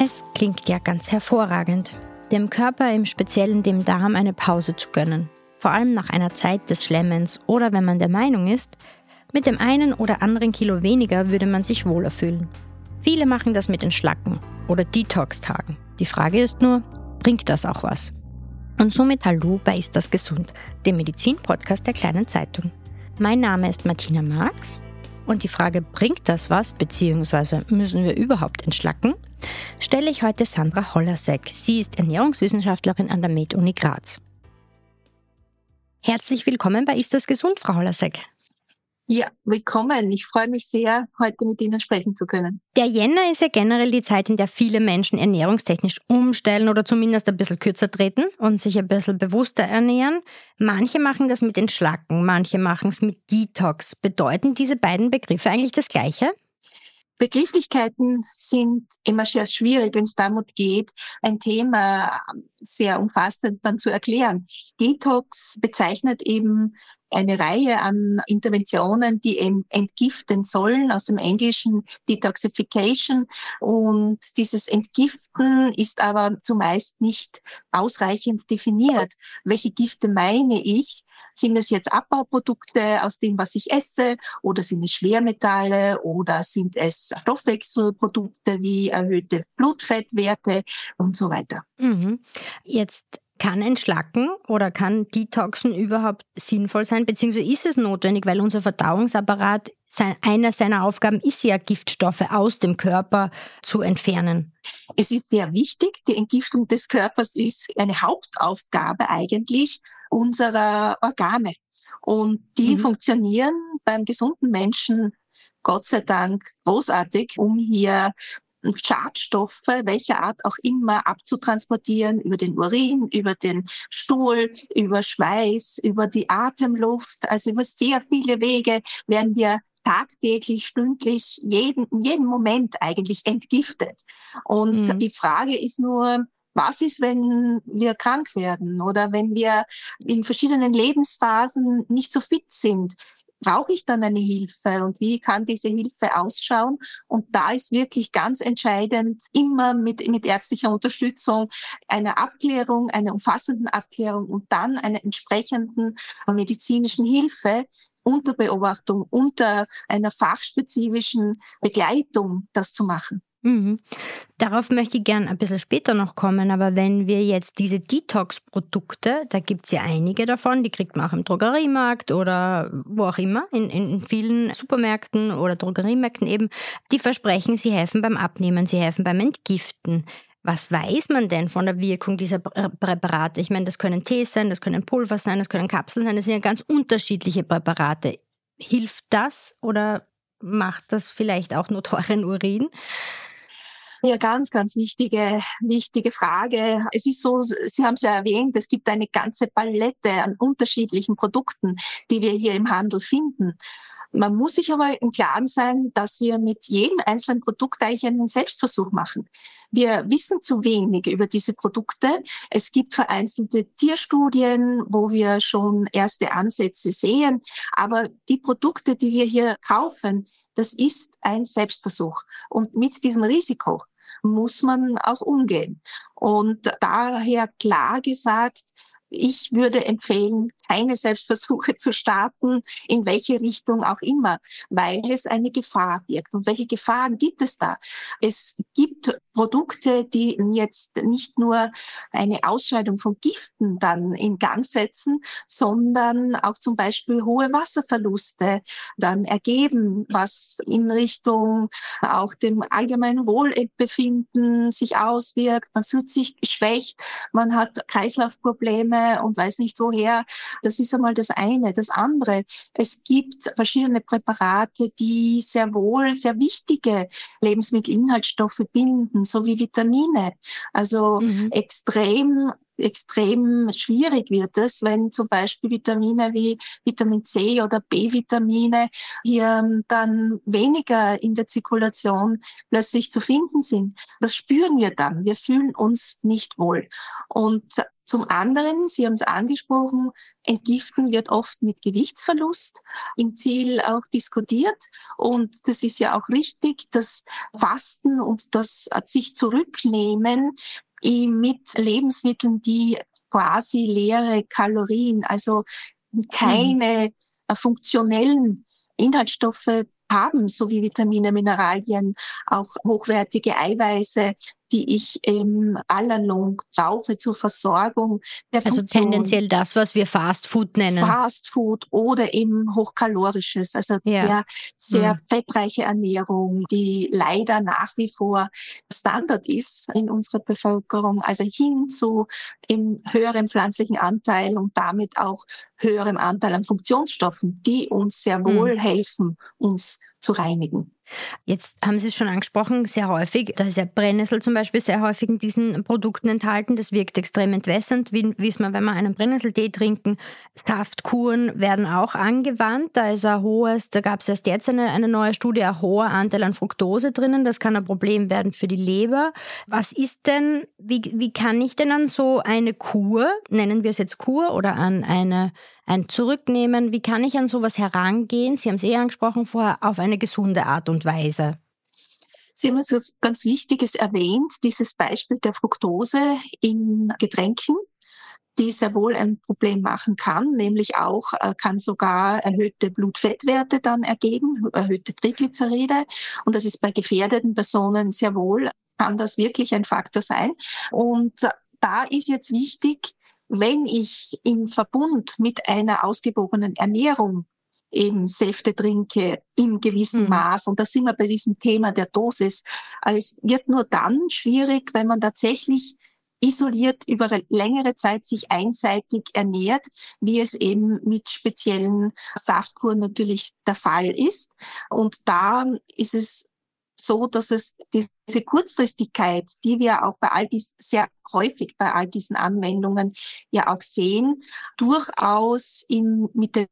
Es klingt ja ganz hervorragend, dem Körper, im Speziellen dem Darm, eine Pause zu gönnen. Vor allem nach einer Zeit des Schlemmens oder wenn man der Meinung ist, mit dem einen oder anderen Kilo weniger würde man sich wohler fühlen. Viele machen das mit den Schlacken oder Detox-Tagen. Die Frage ist nur, bringt das auch was? Und somit hallo bei Ist das gesund, dem Medizin-Podcast der kleinen Zeitung. Mein Name ist Martina Marx und die Frage, bringt das was, beziehungsweise müssen wir überhaupt entschlacken, stelle ich heute Sandra Hollasek. Sie ist Ernährungswissenschaftlerin an der Med-Uni Graz. Herzlich willkommen bei Ist das gesund, Frau Hollasek. Ja, willkommen. Ich freue mich sehr, heute mit Ihnen sprechen zu können. Der Jänner ist ja generell die Zeit, in der viele Menschen ernährungstechnisch umstellen oder zumindest ein bisschen kürzer treten und sich ein bisschen bewusster ernähren. Manche machen das mit den Schlacken, manche machen es mit Detox. Bedeuten diese beiden Begriffe eigentlich das Gleiche? Begrifflichkeiten sind immer sehr schwierig, wenn es damit geht, ein Thema sehr umfassend dann zu erklären. Detox bezeichnet eben eine Reihe an Interventionen, die entgiften sollen, aus dem Englischen Detoxification. Und dieses Entgiften ist aber zumeist nicht ausreichend definiert. Welche Gifte meine ich? Sind es jetzt Abbauprodukte aus dem, was ich esse, oder sind es Schwermetalle, oder sind es Stoffwechselprodukte wie erhöhte Blutfettwerte und so weiter. Mhm. Jetzt kann Entschlacken oder kann Detoxen überhaupt sinnvoll sein, beziehungsweise ist es notwendig, weil unser Verdauungsapparat, einer seiner Aufgaben ist ja, Giftstoffe aus dem Körper zu entfernen? Es ist sehr wichtig, die Entgiftung des Körpers ist eine Hauptaufgabe eigentlich unserer Organe. Und die mhm. funktionieren beim gesunden Menschen Gott sei Dank großartig, um hier Schadstoffe, welcher Art auch immer, abzutransportieren über den Urin, über den Stuhl, über Schweiß, über die Atemluft, also über sehr viele Wege werden wir tagtäglich, stündlich, jeden, jeden Moment eigentlich entgiftet. Und mhm. die Frage ist nur, was ist, wenn wir krank werden oder wenn wir in verschiedenen Lebensphasen nicht so fit sind? Brauche ich dann eine Hilfe und wie kann diese Hilfe ausschauen? Und da ist wirklich ganz entscheidend, immer mit, mit ärztlicher Unterstützung eine Abklärung, eine umfassenden Abklärung und dann einer entsprechenden medizinischen Hilfe, unter Beobachtung, unter einer fachspezifischen Begleitung das zu machen. Mhm. Darauf möchte ich gerne ein bisschen später noch kommen, aber wenn wir jetzt diese Detox-Produkte, da gibt es ja einige davon, die kriegt man auch im Drogeriemarkt oder wo auch immer, in, in vielen Supermärkten oder Drogeriemärkten eben, die versprechen, sie helfen beim Abnehmen, sie helfen beim Entgiften. Was weiß man denn von der Wirkung dieser Präparate? Ich meine, das können Tees sein, das können Pulver sein, das können Kapseln sein, das sind ja ganz unterschiedliche Präparate. Hilft das oder macht das vielleicht auch nur teuren Urin? Ja, ganz, ganz wichtige, wichtige Frage. Es ist so, Sie haben es ja erwähnt, es gibt eine ganze Palette an unterschiedlichen Produkten, die wir hier im Handel finden. Man muss sich aber im Klaren sein, dass wir mit jedem einzelnen Produkt eigentlich einen Selbstversuch machen. Wir wissen zu wenig über diese Produkte. Es gibt vereinzelte Tierstudien, wo wir schon erste Ansätze sehen. Aber die Produkte, die wir hier kaufen, das ist ein Selbstversuch. Und mit diesem Risiko muss man auch umgehen. Und daher klar gesagt, ich würde empfehlen, keine Selbstversuche zu starten, in welche Richtung auch immer, weil es eine Gefahr birgt. Und welche Gefahren gibt es da? Es gibt Produkte, die jetzt nicht nur eine Ausscheidung von Giften dann in Gang setzen, sondern auch zum Beispiel hohe Wasserverluste dann ergeben, was in Richtung auch dem allgemeinen Wohlbefinden sich auswirkt. Man fühlt sich geschwächt, man hat Kreislaufprobleme und weiß nicht woher. Das ist einmal das eine. Das andere, es gibt verschiedene Präparate, die sehr wohl sehr wichtige Lebensmittelinhaltsstoffe binden, so wie Vitamine. Also mhm. extrem extrem schwierig wird es, wenn zum Beispiel Vitamine wie Vitamin C oder B-Vitamine hier dann weniger in der Zirkulation plötzlich zu finden sind. Das spüren wir dann. Wir fühlen uns nicht wohl. Und Zum anderen, Sie haben es angesprochen, Entgiften wird oft mit Gewichtsverlust im Ziel auch diskutiert. Und das ist ja auch richtig, das Fasten und das sich zurücknehmen mit Lebensmitteln, die quasi leere Kalorien, also keine mhm. funktionellen Inhaltsstoffe haben, so wie Vitamine, Mineralien, auch hochwertige Eiweiße, die ich im Allalong brauche zur Versorgung der Also Funktion. tendenziell das, was wir Fast Food nennen. Fast Food oder eben hochkalorisches, also ja. sehr, sehr mhm. fettreiche Ernährung, die leider nach wie vor Standard ist in unserer Bevölkerung, also hin zu im höheren pflanzlichen Anteil und damit auch höherem Anteil an Funktionsstoffen, die uns sehr wohl mhm. helfen, uns zu reinigen. Jetzt haben Sie es schon angesprochen, sehr häufig, da ist ja Brennnessel zum Beispiel sehr häufig in diesen Produkten enthalten. Das wirkt extrem entwässernd, wie wissen wir, wenn wir einen Brennnesseltee trinken. Saftkuren werden auch angewandt. Da ist ein hohes, da gab es erst jetzt eine, eine neue Studie, ein hoher Anteil an Fructose drinnen. Das kann ein Problem werden für die Leber. Was ist denn, wie, wie kann ich denn an so eine Kur, nennen wir es jetzt Kur oder an eine ein Zurücknehmen. Wie kann ich an sowas herangehen? Sie haben es eh angesprochen vorher, auf eine gesunde Art und Weise. Sie haben etwas ganz Wichtiges erwähnt, dieses Beispiel der Fructose in Getränken die sehr wohl ein Problem machen kann, nämlich auch äh, kann sogar erhöhte Blutfettwerte dann ergeben, erhöhte Triglyceride. Und das ist bei gefährdeten Personen sehr wohl, kann das wirklich ein Faktor sein. Und da ist jetzt wichtig, wenn ich im Verbund mit einer ausgewogenen Ernährung eben Säfte trinke im gewissen mhm. Maß. Und da sind wir bei diesem Thema der Dosis. Also es wird nur dann schwierig, wenn man tatsächlich isoliert über längere Zeit sich einseitig ernährt, wie es eben mit speziellen Saftkuren natürlich der Fall ist. Und da ist es so, dass es diese Kurzfristigkeit, die wir auch bei all dies sehr häufig bei all diesen Anwendungen ja auch sehen, durchaus in, mit, den,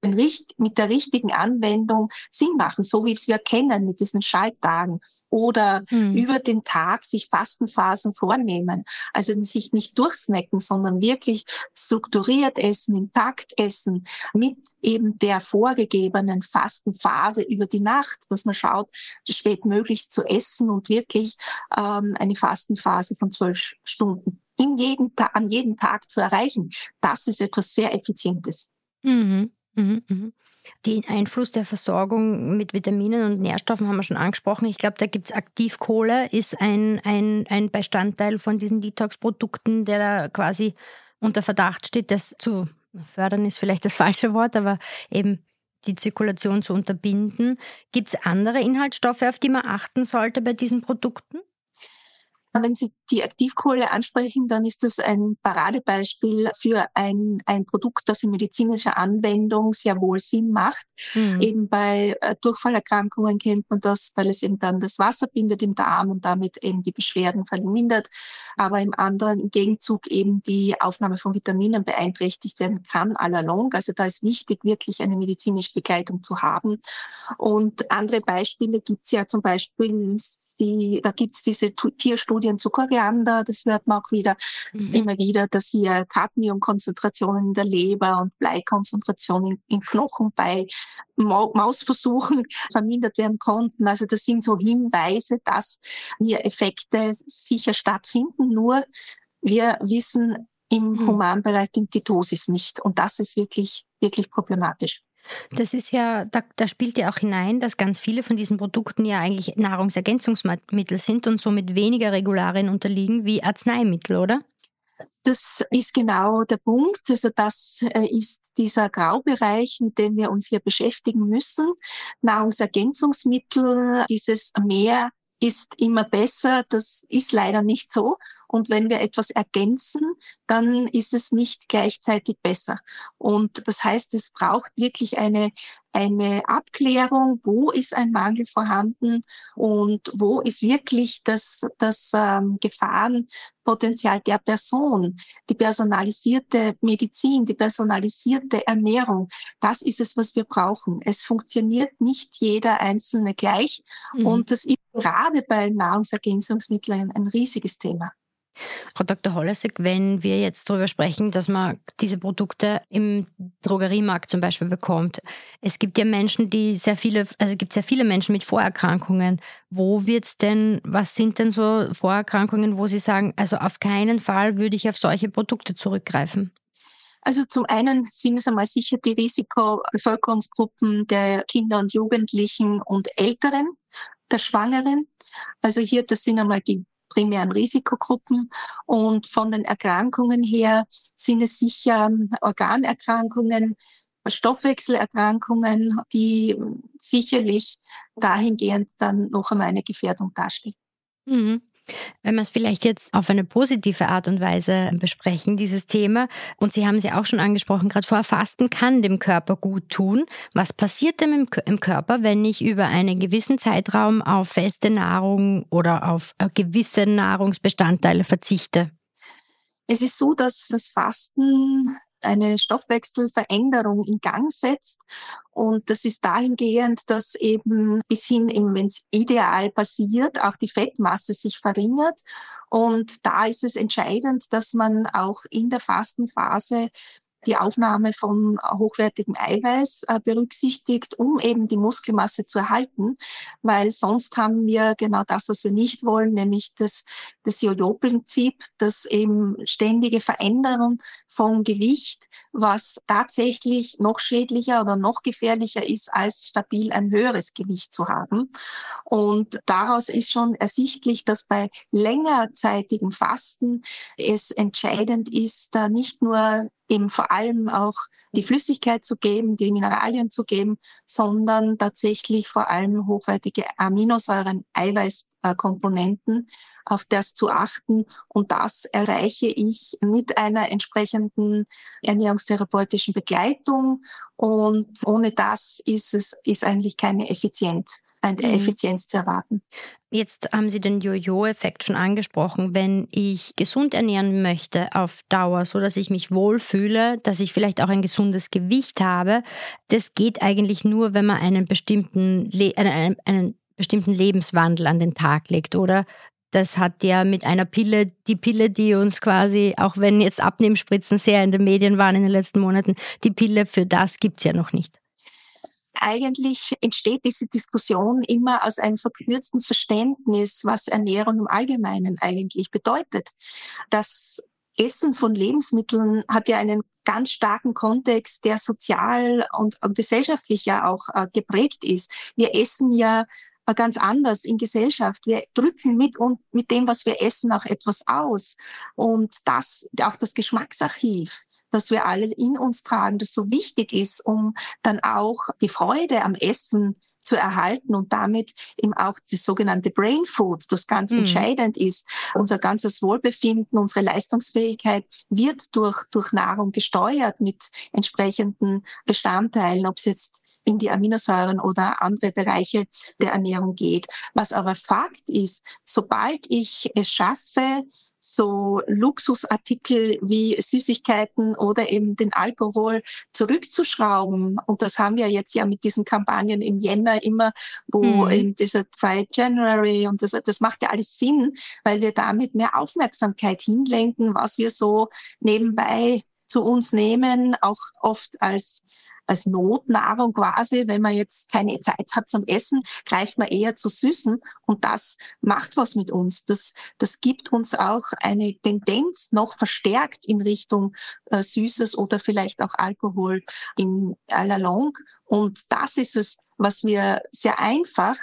mit der richtigen Anwendung Sinn machen, so wie es wir kennen mit diesen Schalttagen oder mhm. über den Tag sich Fastenphasen vornehmen. Also sich nicht durchsnacken, sondern wirklich strukturiert essen, im Takt essen, mit eben der vorgegebenen Fastenphase über die Nacht, dass man schaut, spät möglich zu essen und wirklich ähm, eine Fastenphase von zwölf Stunden in jeden, an jedem Tag zu erreichen. Das ist etwas sehr Effizientes. Mhm. Mhm. Mhm. Den Einfluss der Versorgung mit Vitaminen und Nährstoffen haben wir schon angesprochen. Ich glaube, da gibt es Aktivkohle, ist ein, ein, ein Bestandteil von diesen Detox-Produkten, der da quasi unter Verdacht steht, das zu fördern ist vielleicht das falsche Wort, aber eben die Zirkulation zu unterbinden. Gibt es andere Inhaltsstoffe, auf die man achten sollte bei diesen Produkten? Wenn Sie die Aktivkohle ansprechen, dann ist das ein Paradebeispiel für ein, ein Produkt, das in medizinischer Anwendung sehr wohl Sinn macht. Mhm. Eben bei äh, Durchfallerkrankungen kennt man das, weil es eben dann das Wasser bindet im Darm und damit eben die Beschwerden vermindert, aber im anderen im Gegenzug eben die Aufnahme von Vitaminen beeinträchtigt werden kann, all along. Also da ist wichtig, wirklich eine medizinische Begleitung zu haben. Und andere Beispiele gibt es ja zum Beispiel, die, da gibt es diese Tierstudien zu Koriander, das hört man auch wieder mhm. immer wieder, dass hier Cadmiumkonzentrationen in der Leber und Bleikonzentrationen in Knochen bei Mausversuchen vermindert werden konnten. Also das sind so Hinweise, dass hier Effekte sicher stattfinden. Nur wir wissen im mhm. Humanbereich die Dosis nicht. Und das ist wirklich, wirklich problematisch. Das ist ja, da, da, spielt ja auch hinein, dass ganz viele von diesen Produkten ja eigentlich Nahrungsergänzungsmittel sind und somit weniger Regularien unterliegen wie Arzneimittel, oder? Das ist genau der Punkt. Also das äh, ist dieser Graubereich, mit dem wir uns hier beschäftigen müssen. Nahrungsergänzungsmittel, dieses Mehr ist immer besser. Das ist leider nicht so. Und wenn wir etwas ergänzen, dann ist es nicht gleichzeitig besser. Und das heißt, es braucht wirklich eine, eine Abklärung, wo ist ein Mangel vorhanden und wo ist wirklich das, das ähm, Gefahrenpotenzial der Person, die personalisierte Medizin, die personalisierte Ernährung. Das ist es, was wir brauchen. Es funktioniert nicht jeder Einzelne gleich. Mhm. Und das ist gerade bei Nahrungsergänzungsmitteln ein riesiges Thema. Frau Dr. Hollesek, wenn wir jetzt darüber sprechen, dass man diese Produkte im Drogeriemarkt zum Beispiel bekommt, es gibt ja Menschen, die sehr viele, also es gibt sehr viele Menschen mit Vorerkrankungen. Wo wird's denn, was sind denn so Vorerkrankungen, wo Sie sagen, also auf keinen Fall würde ich auf solche Produkte zurückgreifen? Also zum einen sind es einmal sicher die Risikobevölkerungsgruppen der Kinder und Jugendlichen und Älteren, der Schwangeren. Also hier, das sind einmal die primären Risikogruppen. Und von den Erkrankungen her sind es sicher Organerkrankungen, Stoffwechselerkrankungen, die sicherlich dahingehend dann noch einmal eine Gefährdung darstellen. Mhm. Wenn wir es vielleicht jetzt auf eine positive Art und Weise besprechen, dieses Thema, und Sie haben es ja auch schon angesprochen, gerade vorher Fasten kann dem Körper gut tun. Was passiert denn im, Körper, wenn ich über einen gewissen Zeitraum auf feste Nahrung oder auf äh, gewisse Nahrungsbestandteile verzichte? Es ist so, dass das Fasten eine Stoffwechselveränderung in Gang setzt. Und das ist dahingehend, dass eben bis hin, wenn es ideal passiert, auch die Fettmasse sich verringert. Und da ist es entscheidend, dass man auch in der Fastenphase die Aufnahme von hochwertigem Eiweiß äh, berücksichtigt, um eben die Muskelmasse zu erhalten, weil sonst haben wir genau das, was wir nicht wollen, nämlich das, das Jojo-Prinzip, das eben ständige Veränderung von Gewicht, was tatsächlich noch schädlicher oder noch gefährlicher ist, als stabil ein höheres Gewicht zu haben. Und daraus ist schon ersichtlich, dass bei längerzeitigem Fasten es entscheidend ist, da nicht nur eben vor allem auch die Flüssigkeit zu geben, die Mineralien zu geben, sondern tatsächlich vor allem hochwertige Aminosäuren, Eiweißkomponenten, auf das zu achten. Und das erreiche ich mit einer entsprechenden ernährungstherapeutischen Begleitung. Und ohne das ist es, ist eigentlich keine Effizienz eine mhm. Effizienz zu erwarten. Jetzt haben Sie den Jojo-Effekt schon angesprochen. Wenn ich gesund ernähren möchte auf Dauer, so dass ich mich wohlfühle, dass ich vielleicht auch ein gesundes Gewicht habe, das geht eigentlich nur, wenn man einen bestimmten, Le einen, einen bestimmten Lebenswandel an den Tag legt, oder? Das hat ja mit einer Pille, die Pille, die uns quasi, auch wenn jetzt Abnehmspritzen sehr in den Medien waren in den letzten Monaten, die Pille für das gibt's ja noch nicht eigentlich entsteht diese Diskussion immer aus einem verkürzten Verständnis, was Ernährung im Allgemeinen eigentlich bedeutet. Das Essen von Lebensmitteln hat ja einen ganz starken Kontext, der sozial und, gesellschaftlich ja auch äh, geprägt ist. Wir essen ja ganz anders in Gesellschaft. Wir drücken mit und mit dem, was wir essen, auch etwas aus. Und das, auch das Geschmacksarchiv das wir alle in uns tragen, das so wichtig ist, um dann auch die Freude am Essen zu erhalten und damit eben auch das sogenannte Brain Food, das ganz mhm. entscheidend ist. Unser ganzes Wohlbefinden, unsere Leistungsfähigkeit wird durch, durch Nahrung gesteuert mit entsprechenden Bestandteilen, ob es jetzt in die Aminosäuren oder andere Bereiche der Ernährung geht. Was aber Fakt ist, sobald ich es schaffe, so Luxusartikel wie Süßigkeiten oder eben den Alkohol zurückzuschrauben. Und das haben wir jetzt ja mit diesen Kampagnen im Jänner immer, wo mhm. eben dieser Try January und das, das macht ja alles Sinn, weil wir damit mehr Aufmerksamkeit hinlenken, was wir so nebenbei zu uns nehmen, auch oft als als Notnahrung quasi, wenn man jetzt keine Zeit hat zum Essen, greift man eher zu Süßen und das macht was mit uns. Das, das gibt uns auch eine Tendenz noch verstärkt in Richtung äh, Süßes oder vielleicht auch Alkohol in aller Long. Und das ist es, was wir sehr einfach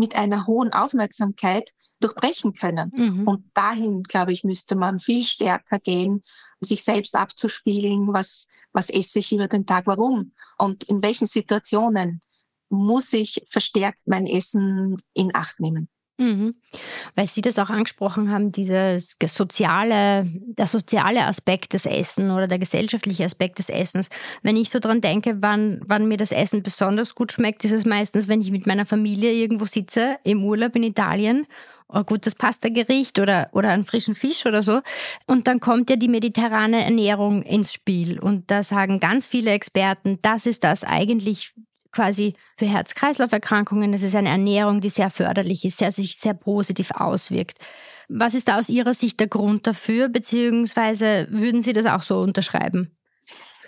mit einer hohen Aufmerksamkeit durchbrechen können. Mhm. Und dahin, glaube ich, müsste man viel stärker gehen, sich selbst abzuspiegeln, was, was esse ich über den Tag, warum und in welchen Situationen muss ich verstärkt mein Essen in Acht nehmen. Mhm. Weil Sie das auch angesprochen haben, dieses soziale, der soziale Aspekt des Essens oder der gesellschaftliche Aspekt des Essens. Wenn ich so dran denke, wann, wann mir das Essen besonders gut schmeckt, ist es meistens, wenn ich mit meiner Familie irgendwo sitze, im Urlaub in Italien ein gutes Pastagericht oder, oder einen frischen Fisch oder so. Und dann kommt ja die mediterrane Ernährung ins Spiel. Und da sagen ganz viele Experten, das ist das eigentlich quasi für Herz-Kreislauf-Erkrankungen. Das ist eine Ernährung, die sehr förderlich ist, sehr, sich sehr positiv auswirkt. Was ist da aus Ihrer Sicht der Grund dafür, beziehungsweise würden Sie das auch so unterschreiben?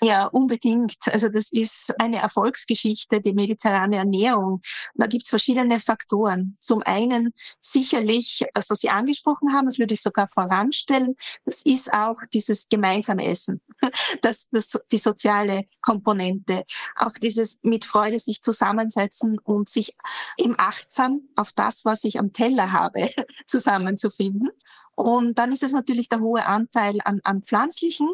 Ja, unbedingt. Also das ist eine Erfolgsgeschichte, die mediterrane Ernährung. Da gibt's verschiedene Faktoren. Zum einen sicherlich, das, was Sie angesprochen haben, das würde ich sogar voranstellen, das ist auch dieses gemeinsame Essen, das, das, die soziale Komponente, auch dieses mit Freude sich zusammensetzen und sich eben achtsam auf das, was ich am Teller habe, zusammenzufinden. Und dann ist es natürlich der hohe Anteil an, an pflanzlichen,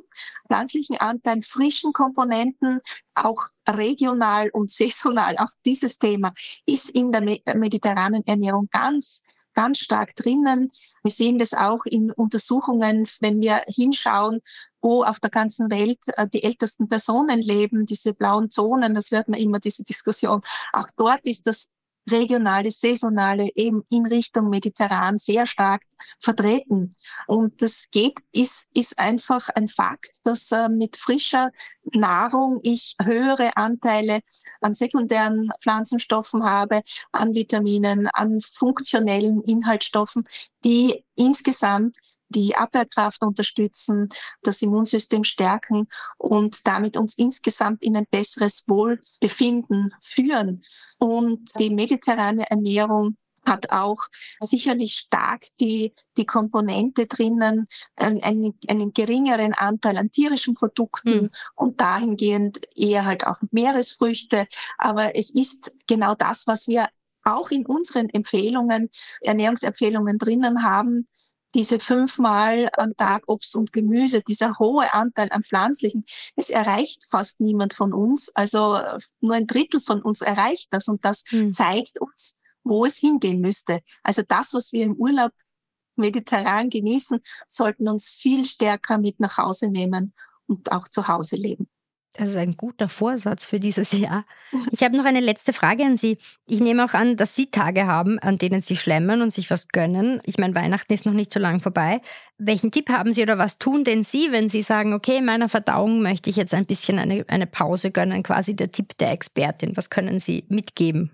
pflanzlichen Anteilen, frischen Komponenten, auch regional und saisonal. Auch dieses Thema ist in der mediterranen Ernährung ganz ganz stark drinnen. Wir sehen das auch in Untersuchungen, wenn wir hinschauen, wo auf der ganzen Welt äh, die ältesten Personen leben, diese blauen Zonen, das hört man immer, diese Diskussion. Auch dort ist das regionale, saisonale eben in Richtung Mediterran sehr stark vertreten. Und das geht, ist, ist einfach ein Fakt, dass äh, mit frischer Nahrung ich höhere Anteile an sekundären Pflanzenstoffen habe, an Vitaminen, an funktionellen Inhaltsstoffen, die insgesamt die Abwehrkraft unterstützen, das Immunsystem stärken und damit uns insgesamt in ein besseres Wohlbefinden führen. Und die mediterrane Ernährung hat auch sicherlich stark die, die Komponente drinnen, einen, einen geringeren Anteil an tierischen Produkten mhm. und dahingehend eher halt auch Meeresfrüchte. Aber es ist genau das, was wir auch in unseren Empfehlungen, Ernährungsempfehlungen drinnen haben, diese fünfmal am Tag Obst und Gemüse, dieser hohe Anteil an pflanzlichen, es erreicht fast niemand von uns. Also nur ein Drittel von uns erreicht das und das mhm. zeigt uns, wo es hingehen müsste. Also das, was wir im Urlaub mediterran genießen, sollten uns viel stärker mit nach Hause nehmen und auch zu Hause leben. Das ist ein guter Vorsatz für dieses Jahr. Ich habe noch eine letzte Frage an Sie. Ich nehme auch an, dass Sie Tage haben, an denen Sie schlemmen und sich was gönnen. Ich meine, Weihnachten ist noch nicht so lang vorbei. Welchen Tipp haben Sie oder was tun denn Sie, wenn Sie sagen, okay, in meiner Verdauung möchte ich jetzt ein bisschen eine, eine Pause gönnen, quasi der Tipp der Expertin. Was können Sie mitgeben?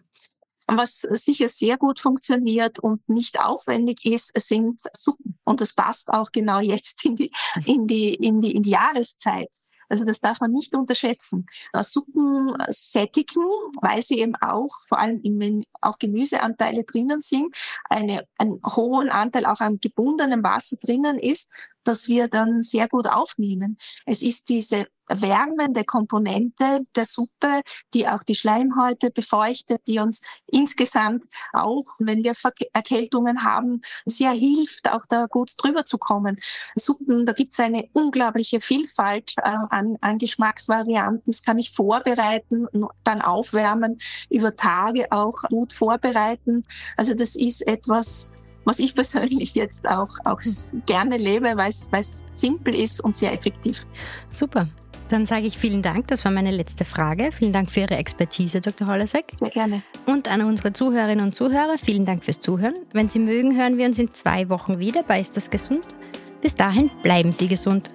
Was sicher sehr gut funktioniert und nicht aufwendig ist, sind Suppen. Und das passt auch genau jetzt in die, in die, in die, in die Jahreszeit. Also das darf man nicht unterschätzen. Suppen sättigen, weil sie eben auch, vor allem wenn auch Gemüseanteile drinnen sind, eine, einen hohen Anteil auch an gebundenem Wasser drinnen ist, dass wir dann sehr gut aufnehmen. Es ist diese wärmende Komponente der Suppe, die auch die Schleimhäute befeuchtet, die uns insgesamt auch, wenn wir Erkältungen haben, sehr hilft, auch da gut drüber zu kommen. Suppen, da gibt es eine unglaubliche Vielfalt äh, an, an Geschmacksvarianten. Das kann ich vorbereiten, dann aufwärmen, über Tage auch gut vorbereiten. Also das ist etwas, was ich persönlich jetzt auch, auch gerne lebe, weil es simpel ist und sehr effektiv. Super. Dann sage ich vielen Dank. Das war meine letzte Frage. Vielen Dank für Ihre Expertise, Dr. Hollasek. Sehr gerne. Und an unsere Zuhörerinnen und Zuhörer, vielen Dank fürs Zuhören. Wenn Sie mögen, hören wir uns in zwei Wochen wieder bei Ist das gesund? Bis dahin bleiben Sie gesund.